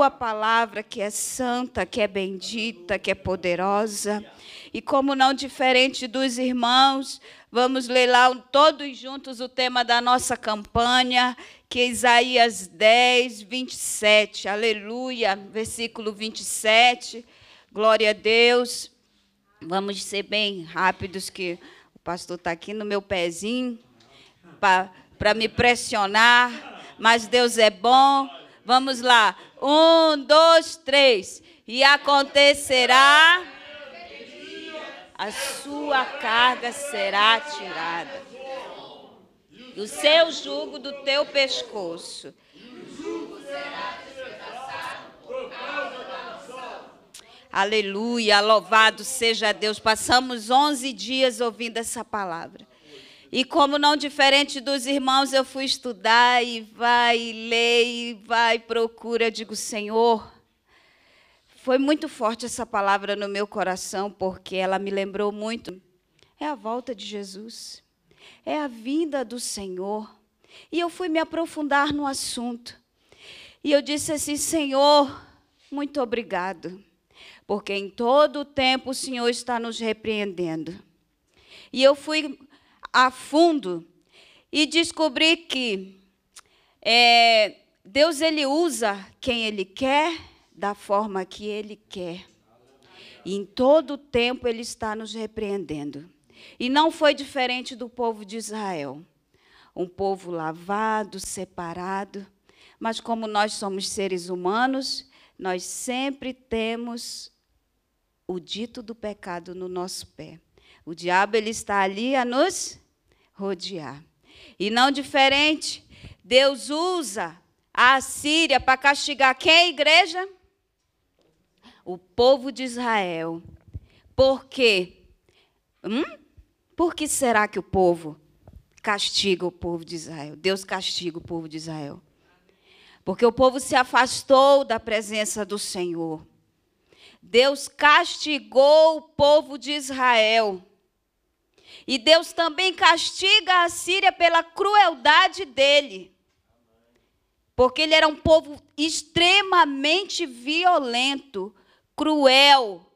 tua palavra que é santa, que é bendita, que é poderosa. E como não diferente dos irmãos, vamos ler lá todos juntos o tema da nossa campanha, que é Isaías 10, 27. Aleluia, versículo 27. Glória a Deus. Vamos ser bem rápidos, que o pastor está aqui no meu pezinho para me pressionar. Mas Deus é bom. Vamos lá. Um, dois, três. E acontecerá. A sua carga será tirada. E o seu jugo do teu pescoço. Aleluia, louvado seja Deus. Passamos 11 dias ouvindo essa palavra. E como não diferente dos irmãos, eu fui estudar e vai, e lê, e vai, procura. Digo, Senhor, foi muito forte essa palavra no meu coração, porque ela me lembrou muito. É a volta de Jesus, é a vinda do Senhor. E eu fui me aprofundar no assunto. E eu disse assim: Senhor, muito obrigado, porque em todo o tempo o Senhor está nos repreendendo. E eu fui a fundo e descobri que é, Deus ele usa quem ele quer da forma que ele quer. E em todo o tempo ele está nos repreendendo. E não foi diferente do povo de Israel. Um povo lavado, separado, mas como nós somos seres humanos, nós sempre temos o dito do pecado no nosso pé. O diabo ele está ali a nos rodear. E não diferente, Deus usa a Síria para castigar quem, igreja? O povo de Israel. Por quê? Hum? Por que será que o povo castiga o povo de Israel? Deus castiga o povo de Israel. Porque o povo se afastou da presença do Senhor. Deus castigou o povo de Israel. E Deus também castiga a Síria pela crueldade dele. Porque ele era um povo extremamente violento, cruel.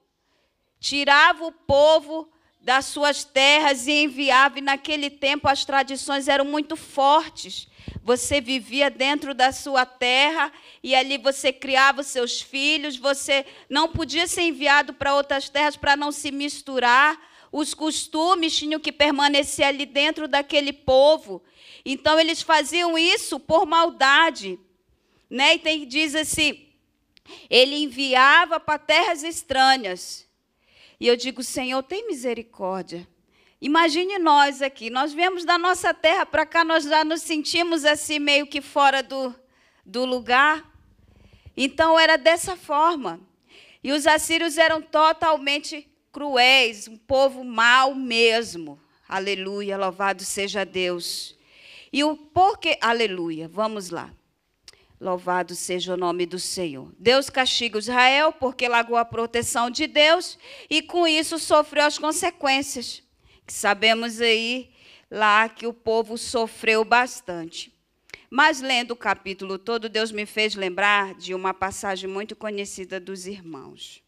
Tirava o povo das suas terras e enviava, e naquele tempo as tradições eram muito fortes. Você vivia dentro da sua terra e ali você criava os seus filhos, você não podia ser enviado para outras terras para não se misturar os costumes tinham que permanecer ali dentro daquele povo. Então eles faziam isso por maldade. Né? E tem, diz assim: ele enviava para terras estranhas. E eu digo, Senhor, tem misericórdia. Imagine nós aqui, nós viemos da nossa terra para cá, nós já nos sentimos assim, meio que fora do, do lugar. Então era dessa forma. E os assírios eram totalmente cruéis, um povo mau mesmo. Aleluia, louvado seja Deus. E o porquê, aleluia, vamos lá. Louvado seja o nome do Senhor. Deus castiga Israel porque largou a proteção de Deus e com isso sofreu as consequências. Sabemos aí lá que o povo sofreu bastante. Mas lendo o capítulo todo, Deus me fez lembrar de uma passagem muito conhecida dos irmãos.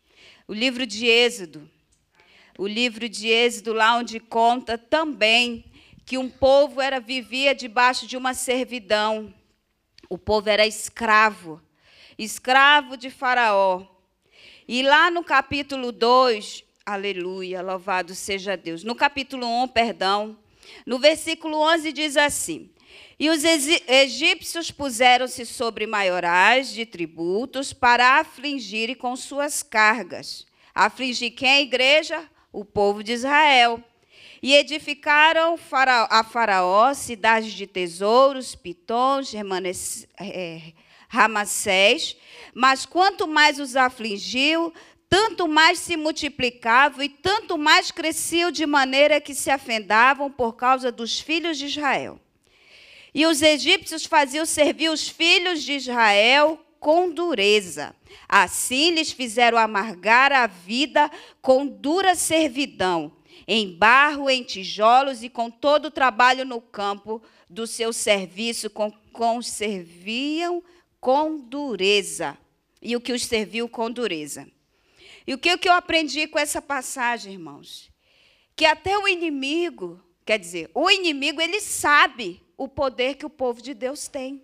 O livro de Êxodo, o livro de Êxodo, lá onde conta também que um povo era vivia debaixo de uma servidão. O povo era escravo, escravo de Faraó. E lá no capítulo 2, aleluia, louvado seja Deus. No capítulo 1, perdão, no versículo 11 diz assim: E os egípcios puseram-se sobre maiorais de tributos para afligirem com suas cargas. Afligir quem? Igreja? O povo de Israel. E edificaram a Faraó cidades de tesouros, Pitons, é, Ramassés. Mas quanto mais os afligiu, tanto mais se multiplicavam e tanto mais cresciam de maneira que se afendavam por causa dos filhos de Israel. E os egípcios faziam servir os filhos de Israel com dureza. Assim lhes fizeram amargar a vida com dura servidão, em barro, em tijolos e com todo o trabalho no campo do seu serviço, com, com serviam com dureza. e o que os serviu com dureza. E o que, que eu aprendi com essa passagem, irmãos? Que até o inimigo, quer dizer, o inimigo, ele sabe o poder que o povo de Deus tem.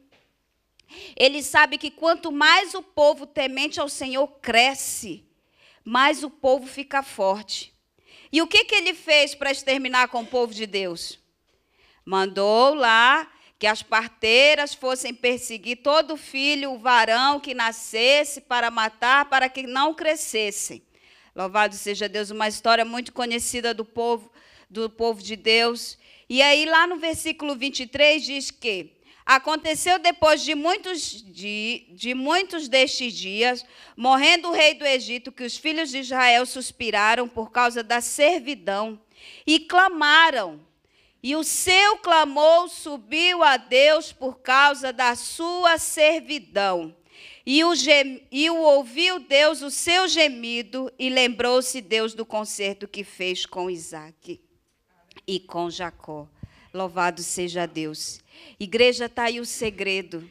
Ele sabe que quanto mais o povo temente ao Senhor cresce, mais o povo fica forte. E o que, que ele fez para exterminar com o povo de Deus? Mandou lá que as parteiras fossem perseguir todo filho, o varão que nascesse, para matar, para que não crescessem. Louvado seja Deus, uma história muito conhecida do povo, do povo de Deus. E aí, lá no versículo 23, diz que Aconteceu depois de muitos, de, de muitos destes dias, morrendo o rei do Egito, que os filhos de Israel suspiraram por causa da servidão e clamaram. E o seu clamor subiu a Deus por causa da sua servidão. E o, gem, e o ouviu Deus o seu gemido, e lembrou-se Deus do concerto que fez com Isaac e com Jacó. Louvado seja Deus. Igreja, está aí o segredo.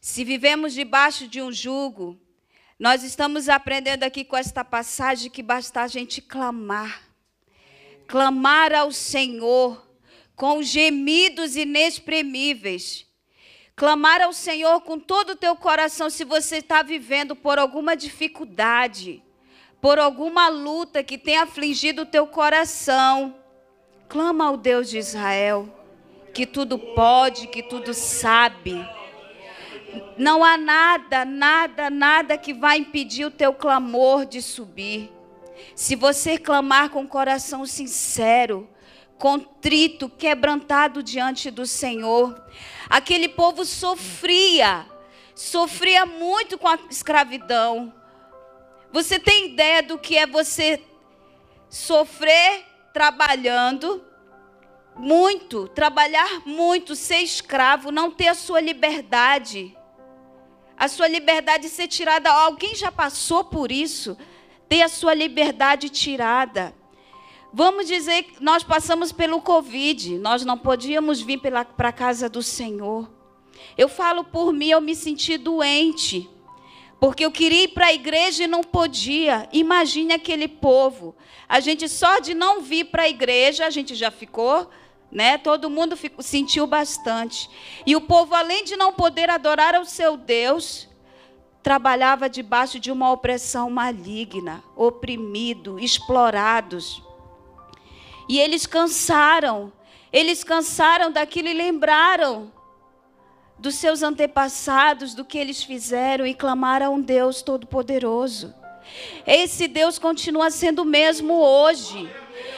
Se vivemos debaixo de um jugo, nós estamos aprendendo aqui com esta passagem que basta a gente clamar. Clamar ao Senhor com gemidos inexprimíveis. Clamar ao Senhor com todo o teu coração se você está vivendo por alguma dificuldade, por alguma luta que tem afligido o teu coração. Clama ao Deus de Israel que tudo pode, que tudo sabe. Não há nada, nada, nada que vai impedir o teu clamor de subir. Se você clamar com coração sincero, contrito, quebrantado diante do Senhor, aquele povo sofria, sofria muito com a escravidão. Você tem ideia do que é você sofrer trabalhando? muito, trabalhar muito, ser escravo, não ter a sua liberdade. A sua liberdade ser tirada. Alguém já passou por isso? Ter a sua liberdade tirada. Vamos dizer que nós passamos pelo Covid, nós não podíamos vir para a casa do Senhor. Eu falo por mim, eu me senti doente. Porque eu queria ir para a igreja e não podia. Imagine aquele povo. A gente só de não vir para a igreja, a gente já ficou né? Todo mundo ficou, sentiu bastante. E o povo, além de não poder adorar ao seu Deus, trabalhava debaixo de uma opressão maligna, oprimido, explorados. E eles cansaram. Eles cansaram daquilo e lembraram dos seus antepassados, do que eles fizeram e clamaram a um Deus todo-poderoso. Esse Deus continua sendo o mesmo hoje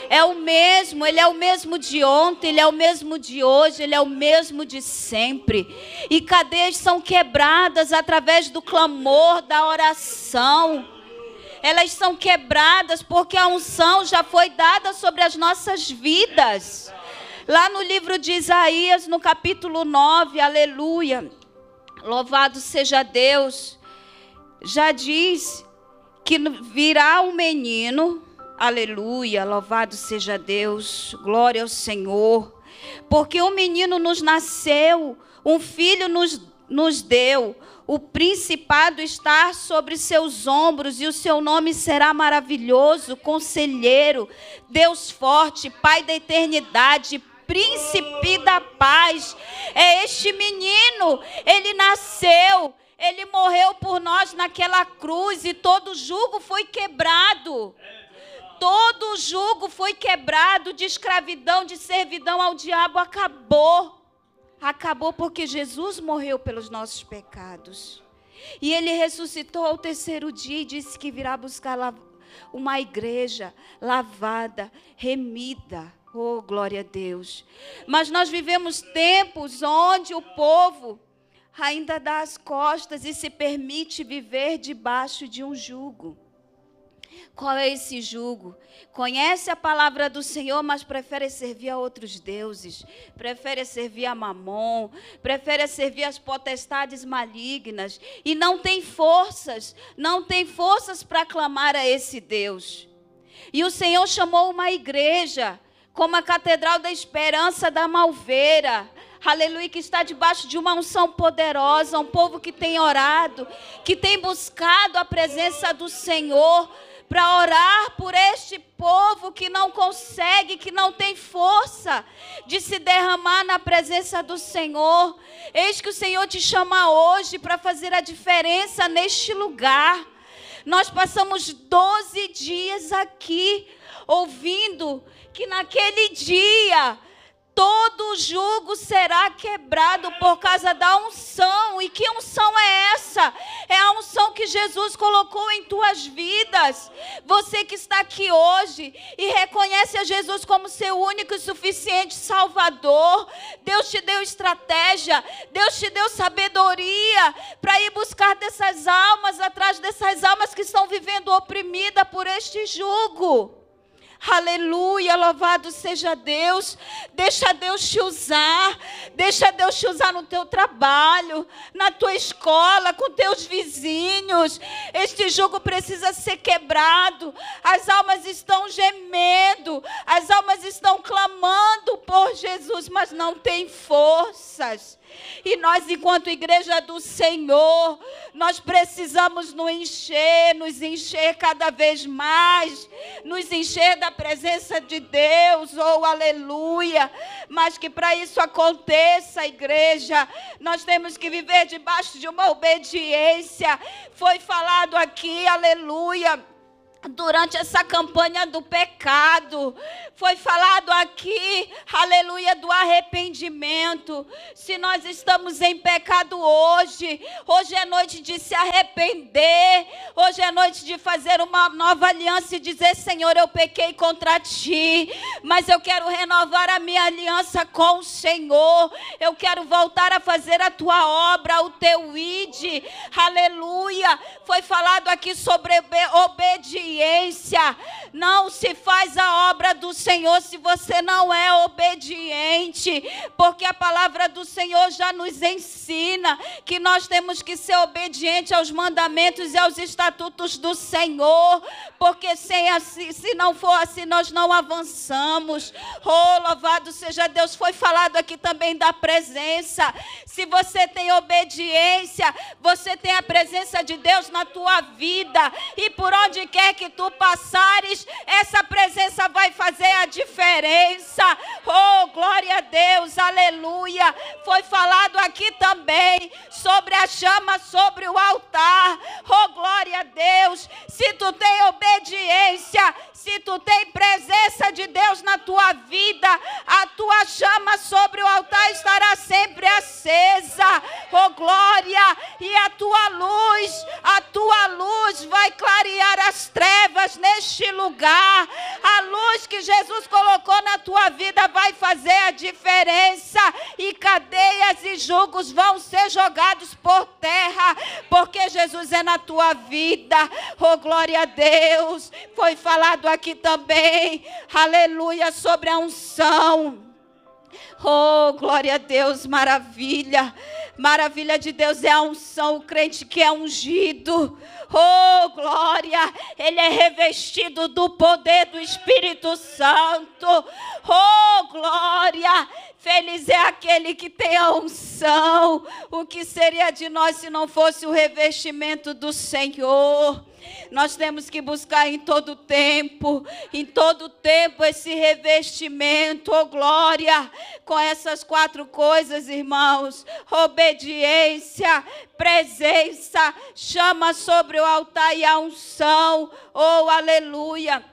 é o mesmo, ele é o mesmo de ontem, ele é o mesmo de hoje, ele é o mesmo de sempre. E cadeias são quebradas através do clamor, da oração. Elas são quebradas porque a unção já foi dada sobre as nossas vidas. Lá no livro de Isaías, no capítulo 9, aleluia. Louvado seja Deus. Já diz que virá um menino Aleluia, louvado seja Deus, glória ao Senhor. Porque um menino nos nasceu, um filho nos, nos deu, o principado está sobre seus ombros e o seu nome será maravilhoso, conselheiro, Deus forte, Pai da eternidade, príncipe da paz. É este menino, ele nasceu, ele morreu por nós naquela cruz e todo jugo foi quebrado. Todo o jugo foi quebrado de escravidão, de servidão ao diabo, acabou. Acabou porque Jesus morreu pelos nossos pecados. E ele ressuscitou ao terceiro dia e disse que virá buscar uma igreja lavada, remida. Oh, glória a Deus. Mas nós vivemos tempos onde o povo ainda dá as costas e se permite viver debaixo de um jugo. Qual é esse jugo? Conhece a palavra do Senhor, mas prefere servir a outros deuses, prefere servir a Mamon, prefere servir as potestades malignas e não tem forças, não tem forças para clamar a esse Deus. E o Senhor chamou uma igreja como a Catedral da Esperança da Malveira, aleluia, que está debaixo de uma unção poderosa, um povo que tem orado, que tem buscado a presença do Senhor para orar por este povo que não consegue, que não tem força de se derramar na presença do Senhor. Eis que o Senhor te chama hoje para fazer a diferença neste lugar. Nós passamos 12 dias aqui ouvindo que naquele dia todo jugo será quebrado por causa da unção. E que unção é essa? É a unção que Jesus colocou em tuas vidas. Você que está aqui hoje e reconhece a Jesus como seu único e suficiente Salvador. Deus te deu estratégia, Deus te deu sabedoria para ir buscar dessas almas, atrás dessas almas que estão vivendo oprimida por este jugo. Aleluia, louvado seja Deus. Deixa Deus te usar. Deixa Deus te usar no teu trabalho, na tua escola, com teus vizinhos. Este jugo precisa ser quebrado. As almas estão gemendo, as almas estão clamando por Jesus, mas não têm forças. E nós, enquanto igreja do Senhor, nós precisamos nos encher, nos encher cada vez mais, nos encher da presença de Deus, oh aleluia. Mas que para isso aconteça, igreja, nós temos que viver debaixo de uma obediência. Foi falado aqui, aleluia durante essa campanha do pecado. Foi falado aqui, aleluia, do arrependimento. Se nós estamos em pecado hoje, hoje é noite de se arrepender, hoje é noite de fazer uma nova aliança e dizer: Senhor, eu pequei contra ti, mas eu quero renovar a minha aliança com o Senhor. Eu quero voltar a fazer a tua obra, o teu ide. Aleluia. Foi falado aqui sobre obediência obediência. Não se faz a obra do Senhor se você não é obediente, porque a palavra do Senhor já nos ensina que nós temos que ser obedientes aos mandamentos e aos estatutos do Senhor, porque sem assim, se não for assim nós não avançamos. Oh, louvado seja Deus. Foi falado aqui também da presença. Se você tem obediência, você tem a presença de Deus na tua vida e por onde quer que que tu passares, essa presença vai fazer a diferença. Oh, glória a Deus, aleluia. Foi falado aqui também sobre a chama sobre o altar. Oh, glória a Deus. Se tu tem obediência, se tu tem presença de Deus na tua vida, a tua chama sobre o altar estará sempre acesa. Oh, glória! E a tua luz, a tua luz vai clarear as trevas trevas neste lugar. A luz que Jesus colocou na tua vida vai fazer a diferença. E cadeias e julgos vão ser jogados por terra, porque Jesus é na tua vida. Oh, glória a Deus. Foi falado aqui também, aleluia, sobre a unção. Oh, glória a Deus, maravilha. Maravilha de Deus é a unção, o crente que é ungido. Oh, glória! Ele é revestido do poder do Espírito Santo. Oh, glória! Feliz é aquele que tem a unção. O que seria de nós se não fosse o revestimento do Senhor? Nós temos que buscar em todo tempo, em todo tempo, esse revestimento, oh glória, com essas quatro coisas, irmãos: obediência, presença, chama sobre o altar e a unção, oh aleluia.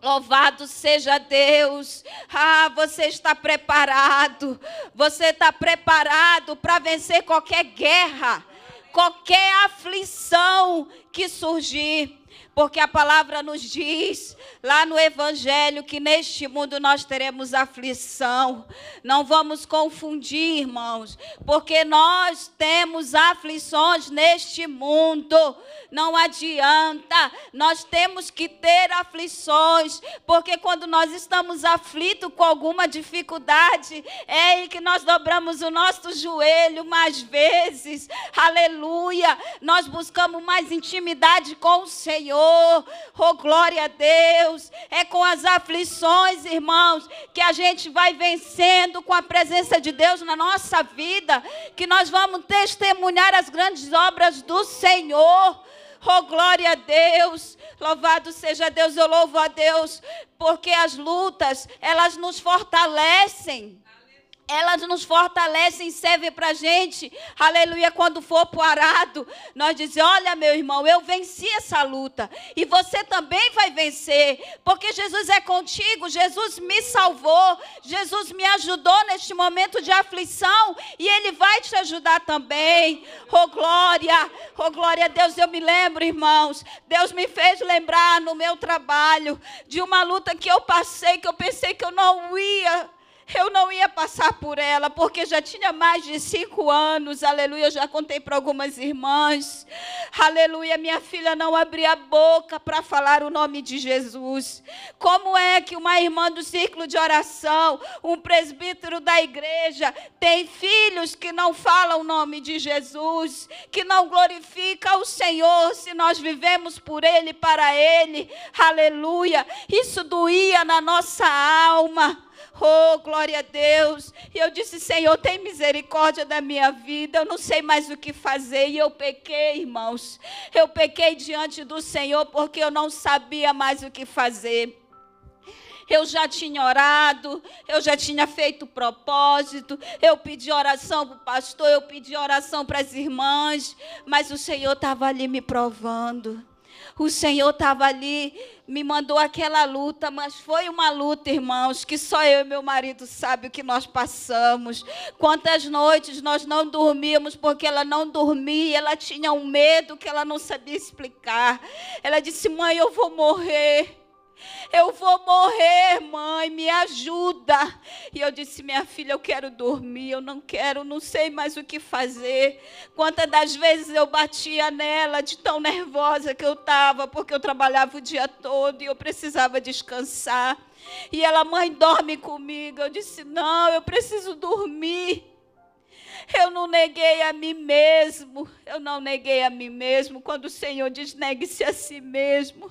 Louvado seja Deus. Ah, você está preparado. Você está preparado para vencer qualquer guerra qualquer aflição que surgir. Porque a palavra nos diz lá no Evangelho que neste mundo nós teremos aflição. Não vamos confundir, irmãos, porque nós temos aflições neste mundo. Não adianta, nós temos que ter aflições, porque quando nós estamos aflitos com alguma dificuldade, é aí que nós dobramos o nosso joelho mais vezes. Aleluia! Nós buscamos mais intimidade com o Senhor. Senhor. Oh, glória a Deus. É com as aflições, irmãos, que a gente vai vencendo com a presença de Deus na nossa vida, que nós vamos testemunhar as grandes obras do Senhor. Oh, glória a Deus. Louvado seja Deus, eu louvo a Deus, porque as lutas, elas nos fortalecem elas nos fortalecem, servem para a gente, aleluia, quando for para o arado, nós dizemos, olha meu irmão, eu venci essa luta, e você também vai vencer, porque Jesus é contigo, Jesus me salvou, Jesus me ajudou neste momento de aflição, e Ele vai te ajudar também, oh glória, oh glória a Deus, eu me lembro irmãos, Deus me fez lembrar no meu trabalho, de uma luta que eu passei, que eu pensei que eu não ia eu não ia passar por ela, porque já tinha mais de cinco anos, aleluia. Já contei para algumas irmãs, aleluia. Minha filha não abria a boca para falar o nome de Jesus. Como é que uma irmã do círculo de oração, um presbítero da igreja, tem filhos que não falam o nome de Jesus, que não glorifica o Senhor, se nós vivemos por Ele, para Ele, aleluia. Isso doía na nossa alma. Oh, glória a Deus. E eu disse, Senhor, tem misericórdia da minha vida. Eu não sei mais o que fazer. E eu pequei, irmãos. Eu pequei diante do Senhor porque eu não sabia mais o que fazer. Eu já tinha orado, eu já tinha feito propósito, eu pedi oração para o pastor, eu pedi oração para as irmãs, mas o Senhor estava ali me provando. O Senhor estava ali, me mandou aquela luta, mas foi uma luta, irmãos, que só eu e meu marido sabe o que nós passamos. Quantas noites nós não dormíamos porque ela não dormia, ela tinha um medo que ela não sabia explicar. Ela disse: "Mãe, eu vou morrer". Eu vou morrer, mãe, me ajuda. E eu disse: Minha filha, eu quero dormir, eu não quero, não sei mais o que fazer. Quantas das vezes eu batia nela de tão nervosa que eu estava, porque eu trabalhava o dia todo e eu precisava descansar. E ela, mãe, dorme comigo. Eu disse: Não, eu preciso dormir. Eu não neguei a mim mesmo. Eu não neguei a mim mesmo. Quando o Senhor diz negue-se a si mesmo.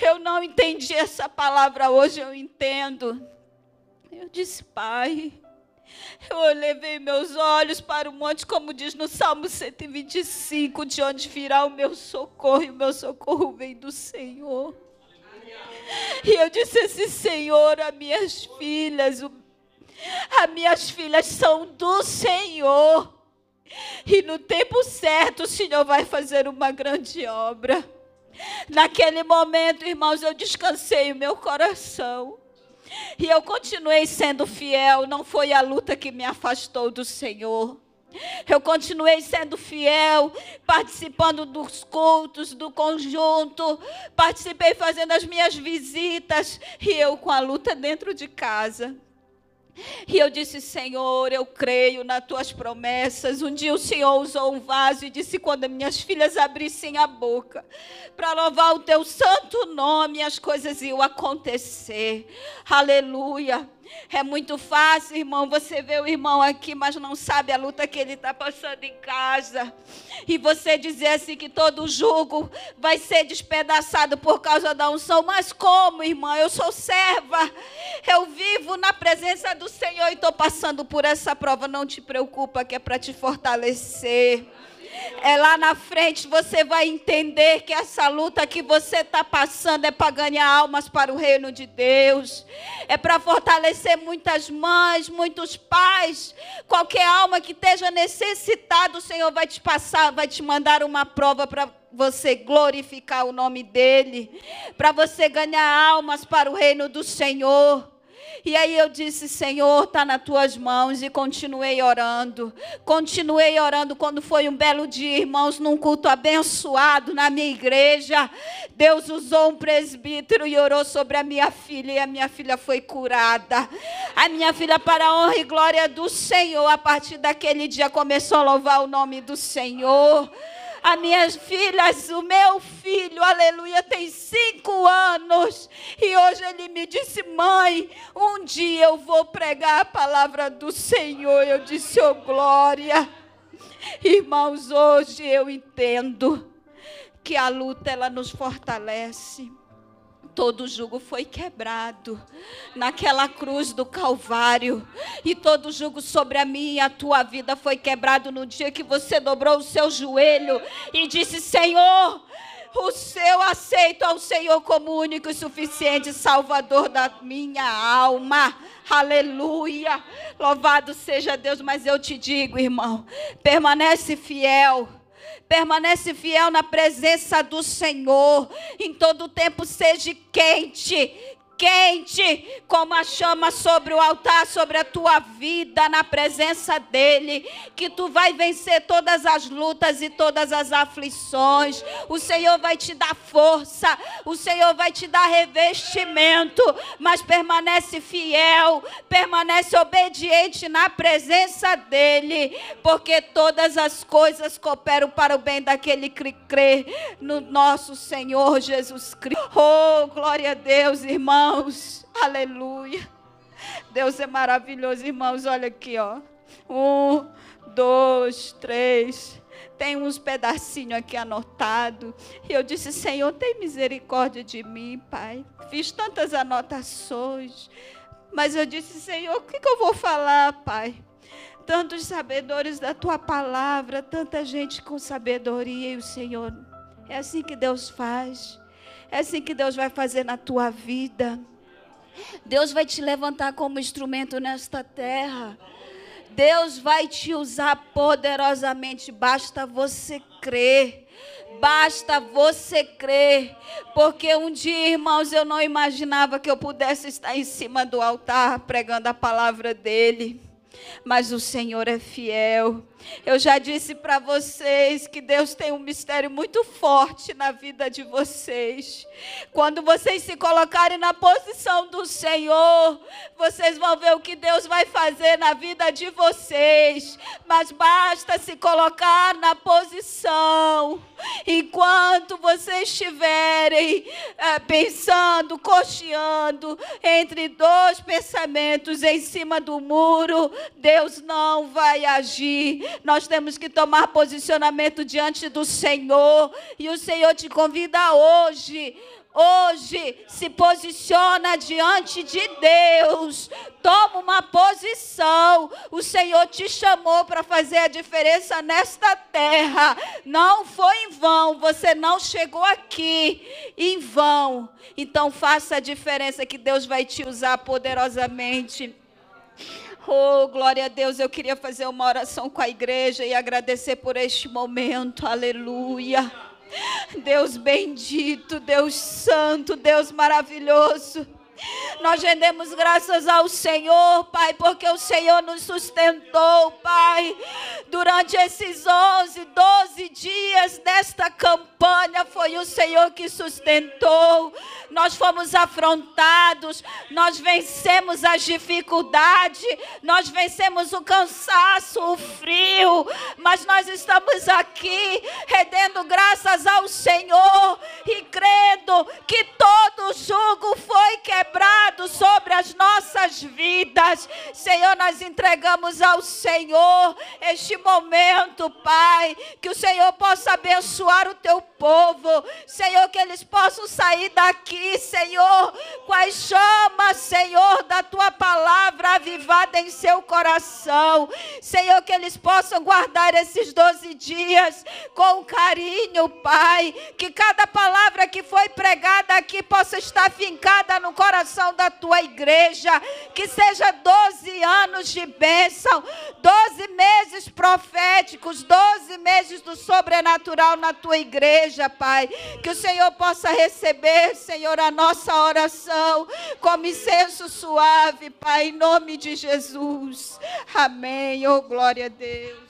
Eu não entendi essa palavra hoje, eu entendo. Eu disse, Pai, eu levei meus olhos para o monte, como diz no Salmo 125, de onde virá o meu socorro, e o meu socorro vem do Senhor. E eu disse assim, Senhor, as minhas filhas, as minhas filhas são do Senhor. E no tempo certo o Senhor vai fazer uma grande obra. Naquele momento, irmãos, eu descansei o meu coração. E eu continuei sendo fiel, não foi a luta que me afastou do Senhor. Eu continuei sendo fiel, participando dos cultos, do conjunto, participei fazendo as minhas visitas e eu com a luta dentro de casa. E eu disse, Senhor, eu creio nas tuas promessas. Um dia o Senhor usou um vaso e disse: quando minhas filhas abrissem a boca para louvar o teu santo nome, as coisas iam acontecer. Aleluia. É muito fácil, irmão. Você vê o irmão aqui, mas não sabe a luta que ele está passando em casa. E você dizer assim que todo jugo vai ser despedaçado por causa da unção. Mas como, irmã? Eu sou serva. Eu vivo na presença do Senhor e estou passando por essa prova. Não te preocupa, que é para te fortalecer. É lá na frente você vai entender que essa luta que você está passando é para ganhar almas para o reino de Deus. É para fortalecer muitas mães, muitos pais. Qualquer alma que esteja necessitada, o Senhor vai te passar, vai te mandar uma prova para você glorificar o nome dEle. Para você ganhar almas para o reino do Senhor. E aí eu disse, Senhor, está nas tuas mãos. E continuei orando. Continuei orando quando foi um belo dia, irmãos, num culto abençoado na minha igreja. Deus usou um presbítero e orou sobre a minha filha. E a minha filha foi curada. A minha filha, para a honra e glória do Senhor, a partir daquele dia começou a louvar o nome do Senhor as minhas filhas, o meu filho, aleluia, tem cinco anos. E hoje ele me disse, mãe, um dia eu vou pregar a palavra do Senhor. Eu disse, oh glória. Irmãos, hoje eu entendo que a luta ela nos fortalece. Todo jugo foi quebrado naquela cruz do Calvário. E todo jugo sobre a minha e a tua vida foi quebrado no dia que você dobrou o seu joelho e disse: Senhor, o seu aceito ao Senhor como único e suficiente Salvador da minha alma. Aleluia. Louvado seja Deus, mas eu te digo, irmão, permanece fiel permanece fiel na presença do Senhor. Em todo tempo seja quente, quente, como a chama sobre o altar, sobre a tua vida, na presença dEle, que tu vai vencer todas as lutas e todas as aflições. O Senhor vai te dar força, o Senhor vai te dar revestimento, mas permanece fiel, permanece obediente na presença dEle, porque todas as coisas cooperam para o bem daquele que crê no nosso Senhor Jesus Cristo. Oh, glória a Deus, irmão irmãos. Aleluia. Deus é maravilhoso, irmãos. Olha aqui, ó. Um, dois, três. Tem uns pedacinhos aqui anotado. E eu disse, Senhor, tem misericórdia de mim, Pai. Fiz tantas anotações. Mas eu disse, Senhor, o que, que eu vou falar, Pai? Tantos sabedores da tua palavra, tanta gente com sabedoria, e o Senhor. É assim que Deus faz. É assim que Deus vai fazer na tua vida. Deus vai te levantar como instrumento nesta terra. Deus vai te usar poderosamente. Basta você crer. Basta você crer. Porque um dia, irmãos, eu não imaginava que eu pudesse estar em cima do altar pregando a palavra dele. Mas o Senhor é fiel. Eu já disse para vocês que Deus tem um mistério muito forte na vida de vocês. Quando vocês se colocarem na posição do Senhor, vocês vão ver o que Deus vai fazer na vida de vocês. Mas basta se colocar na posição. Enquanto vocês estiverem é, pensando, cocheando entre dois pensamentos em cima do muro, Deus não vai agir nós temos que tomar posicionamento diante do Senhor. E o Senhor te convida hoje hoje se posiciona diante de Deus. Toma uma posição. O Senhor te chamou para fazer a diferença nesta terra. Não foi em vão. Você não chegou aqui em vão. Então faça a diferença que Deus vai te usar poderosamente. Oh, glória a Deus, eu queria fazer uma oração com a igreja e agradecer por este momento. Aleluia. Deus bendito, Deus santo, Deus maravilhoso. Nós rendemos graças ao Senhor, Pai, porque o Senhor nos sustentou, Pai, durante esses 11, 12 dias desta campanha. Foi o Senhor que sustentou. Nós fomos afrontados, nós vencemos as dificuldades, nós vencemos o cansaço, o frio, mas nós estamos aqui rendendo graças ao Senhor e crendo que todo jugo foi quebrado sobre as nossas vidas. Senhor, nós entregamos ao Senhor este momento, Pai, que o Senhor possa abençoar o teu povo. Senhor, que eles possam sair daqui, Senhor, com as chamas, Senhor, da tua palavra avivada em seu coração. Senhor, que eles possam guardar esses 12 dias com carinho, Pai. Que cada palavra que foi pregada aqui possa estar fincada no coração coração da tua igreja. Que seja 12 anos de bênção, 12 meses proféticos, 12 meses do sobrenatural na tua igreja, Pai. Que o Senhor possa receber, Senhor, a nossa oração como incenso suave, Pai, em nome de Jesus. Amém. Oh, glória a Deus.